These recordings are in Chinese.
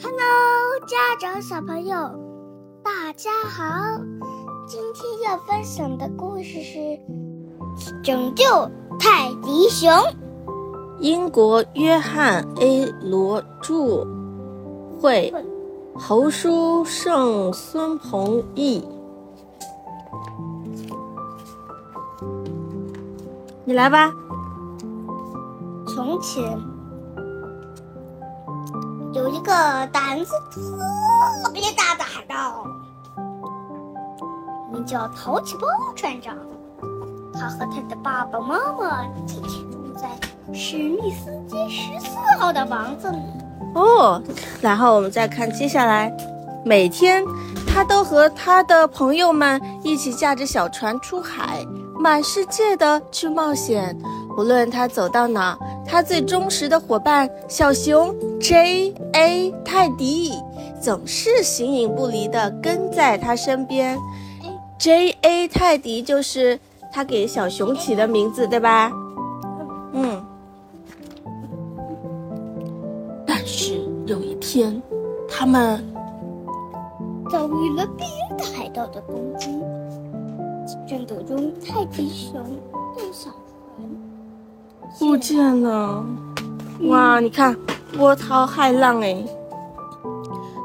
Hello，家长小朋友，大家好！今天要分享的故事是《拯救泰迪熊》。英国约翰 ·A· 罗著，绘，侯书胜孙鹏毅。你来吧。从前。有一个胆子特别大的海盗，名叫淘气包船长。他和他的爸爸妈妈一起住在史密斯街十四号的房子里。哦，然后我们再看接下来，每天他都和他的朋友们一起驾着小船出海，满世界的去冒险。无论他走到哪，他最忠实的伙伴小熊 J A 泰迪总是形影不离的跟在他身边。J A 泰迪就是他给小熊起的名字，对吧？嗯。但是有一天，他们遭遇了别的海盗的攻击。战斗中，泰迪熊被小。不见了！哇，你看波涛骇浪哎！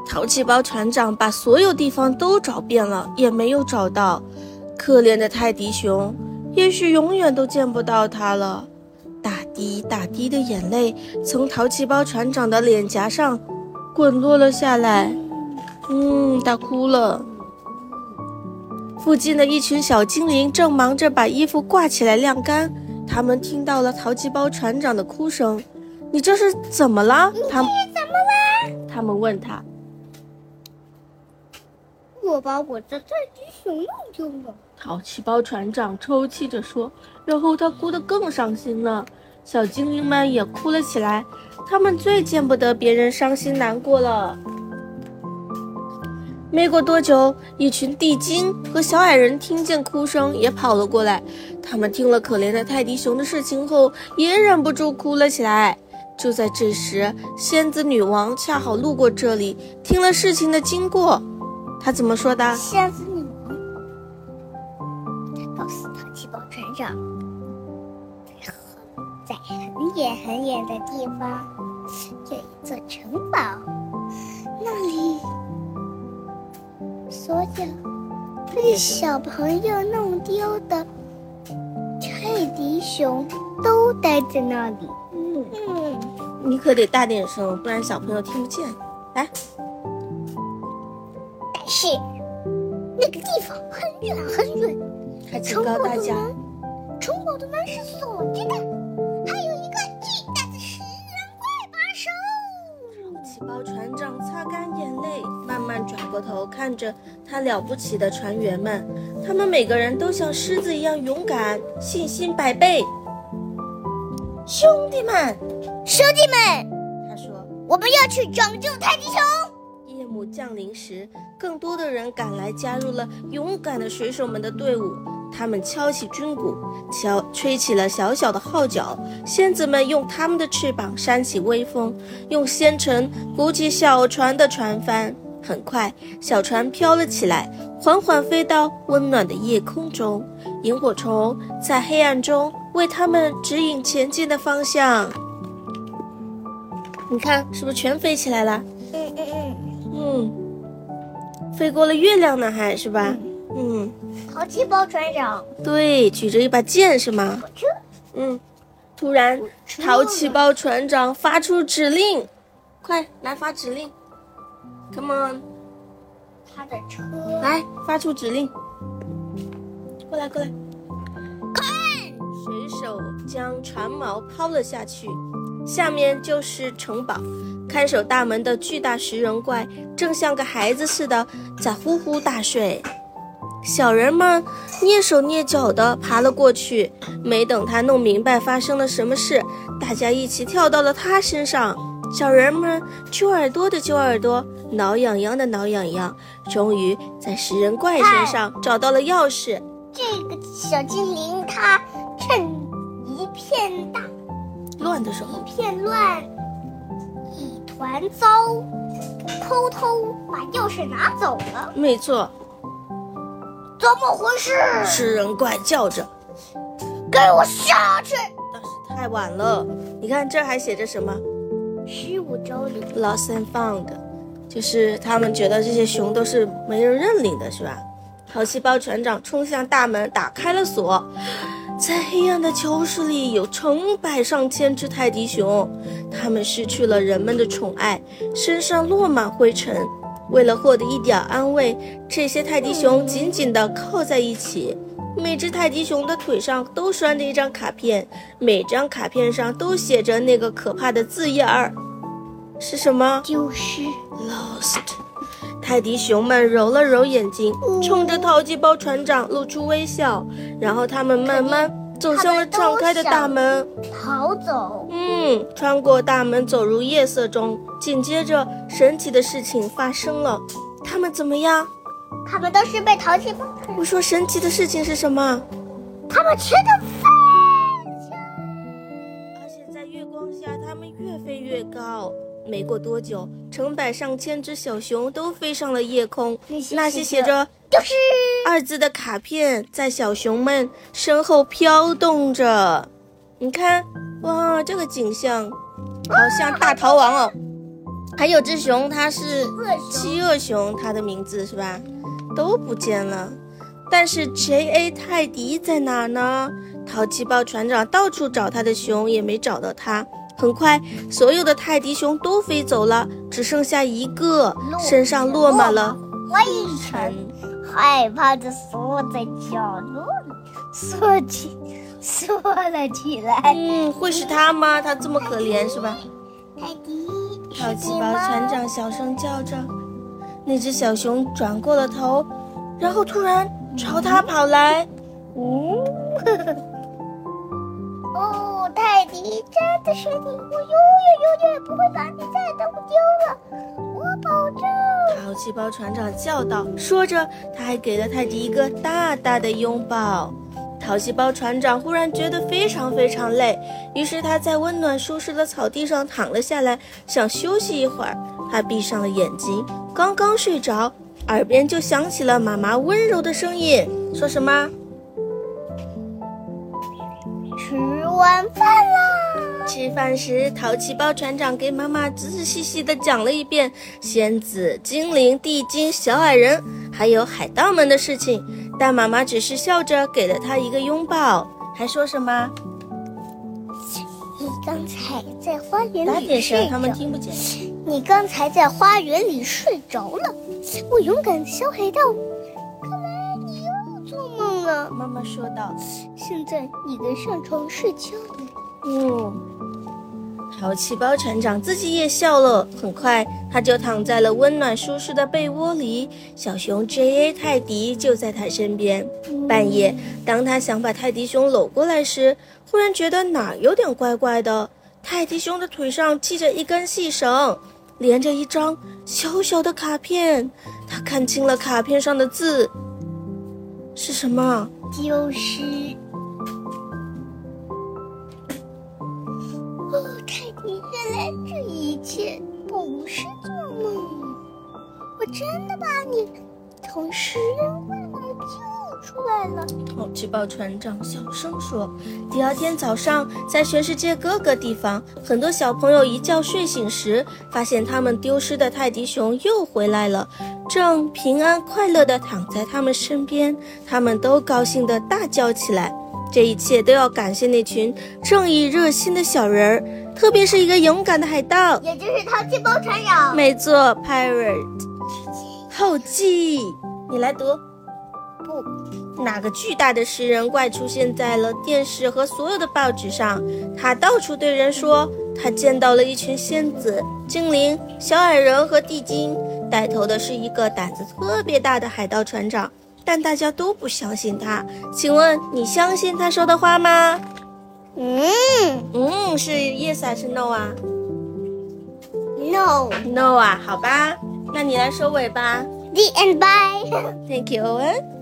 淘气包船长把所有地方都找遍了，也没有找到。可怜的泰迪熊，也许永远都见不到它了。大滴大滴的眼泪从淘气包船长的脸颊上滚落了下来。嗯，他哭了。附近的一群小精灵正忙着把衣服挂起来晾干。他们听到了淘气包船长的哭声，你这是怎么了？他们怎么了？他们问他。我把我的泰迪熊弄丢了。淘气包船长抽泣着说，然后他哭得更伤心了。小精灵们也哭了起来，他们最见不得别人伤心难过了。没过多久，一群地精和小矮人听见哭声，也跑了过来。他们听了可怜的泰迪熊的事情后，也忍不住哭了起来。就在这时，仙子女王恰好路过这里，听了事情的经过。她怎么说的？仙子女王，她告诉淘气包船长，在很远很远的地方，有一座城堡，所有被小朋友弄丢的泰迪熊都待在那里。嗯嗯，你可得大点声，不然小朋友听不见。来，但是那个地方很远很远，还警告大家，城堡的门是锁着的，还有一个巨大的食人怪把守。气包船长擦干眼泪，慢慢转过头看着他了不起的船员们。他们每个人都像狮子一样勇敢，信心百倍。兄弟们，兄弟们，他说：“我们要去拯救泰迪熊。”夜幕降临时，更多的人赶来，加入了勇敢的水手们的队伍。他们敲起军鼓，敲吹起了小小的号角。仙子们用他们的翅膀扇起微风，用纤尘鼓起小船的船帆。很快，小船飘了起来，缓缓飞到温暖的夜空中。萤火虫在黑暗中为他们指引前进的方向。你看，是不是全飞起来了？嗯嗯嗯嗯，飞过了月亮呢，还是吧？嗯。淘气包船长对，举着一把剑是吗？嗯，突然，淘气包船长发出指令，快来发指令，Come on，他的车。来发出指令，过来过来，快，水手将船锚抛了下去，下面就是城堡，看守大门的巨大食人怪正像个孩子似的在呼呼大睡。小人们蹑手蹑脚地爬了过去，没等他弄明白发生了什么事，大家一起跳到了他身上。小人们揪耳朵的揪耳朵，挠痒痒的挠痒痒，终于在食人怪身上找到了钥匙。这个小精灵，他趁一片大乱的时候，一片乱，一团糟偷偷把钥匙拿走了。没错，怎么回事？食人怪叫着。给我下去！但是太晚了，你看这还写着什么？十五周里，lost and found，就是他们觉得这些熊都是没人认领的，是吧？淘气包船长冲向大门，打开了锁。在黑暗的囚室里，有成百上千只泰迪熊，它们失去了人们的宠爱，身上落满灰尘。为了获得一点安慰，这些泰迪熊紧紧地靠在一起。每只泰迪熊的腿上都拴着一张卡片，每张卡片上都写着那个可怕的字眼儿，是什么？丢失，lost。泰迪熊们揉了揉眼睛，冲着淘气包船长露出微笑，然后他们慢慢走向了敞开的大门，逃走。嗯，穿过大门走入夜色中，紧接着神奇的事情发生了，他们怎么样？他们都是被淘气包。我说神奇的事情是什么？他们全都飞起而且在月光下，他们越飞越高。没过多久，成百上千只小熊都飞上了夜空。那些写着“就是”二字的卡片在小熊们身后飘动着。你看，哇，这个景象好像大逃亡哦。还有只熊，它是七恶熊，它的名字是吧？都不见了，但是 J A 泰迪在哪呢？淘气包船长到处找他的熊，也没找到他。很快，所有的泰迪熊都飞走了，只剩下一个，身上落满了灰尘，害怕的缩在角落里，缩起，缩了起来。嗯，会是他吗？他这么可怜是吧？泰迪，淘气包船长小声叫着。那只小熊转过了头，然后突然朝他跑来。哦，哦，泰迪，真的是你！我永远永远不会把你再弄丢了，我保证。淘气包船长叫道，说着他还给了泰迪一个大大的拥抱。淘气包船长忽然觉得非常非常累，于是他在温暖舒适的草地上躺了下来，想休息一会儿。他闭上了眼睛，刚刚睡着，耳边就响起了妈妈温柔的声音，说什么：“晚饭啦！”吃饭时，淘气包船长给妈妈仔仔细细地讲了一遍仙子、精灵、地精、小矮人，还有海盗们的事情。但妈妈只是笑着给了他一个拥抱，还说什么：“你刚才在花园里睡着，他们听不见。你刚才在花园里睡着了，我勇敢的小海盗。看来你又做梦了。”妈妈说道。“现在你该上床睡觉了。”哦。淘气包船长自己也笑了，很快他就躺在了温暖舒适的被窝里。小熊 J A 泰迪就在他身边。半夜，当他想把泰迪熊搂过来时，忽然觉得哪儿有点怪怪的。泰迪熊的腿上系着一根细绳，连着一张小小的卡片。他看清了卡片上的字，是什么？丢失。原来这一切不是做梦，我真的把你从食人怪中救出来了。好气包船长小声说：“第二天早上，在全世界各个地方，很多小朋友一觉睡醒时，发现他们丢失的泰迪熊又回来了，正平安快乐地躺在他们身边。他们都高兴地大叫起来。这一切都要感谢那群正义热心的小人儿。”特别是一个勇敢的海盗，也就是淘气包船长。没错，pirate。后记，你来读。不，哪个巨大的食人怪出现在了电视和所有的报纸上。他到处对人说，他见到了一群仙子、精灵、小矮人和地精，带头的是一个胆子特别大的海盗船长。但大家都不相信他。请问你相信他说的话吗？嗯嗯，是 yes 还是 no 啊？No no 啊，好吧，那你来收尾吧。The end. Bye. Thank you, Owen.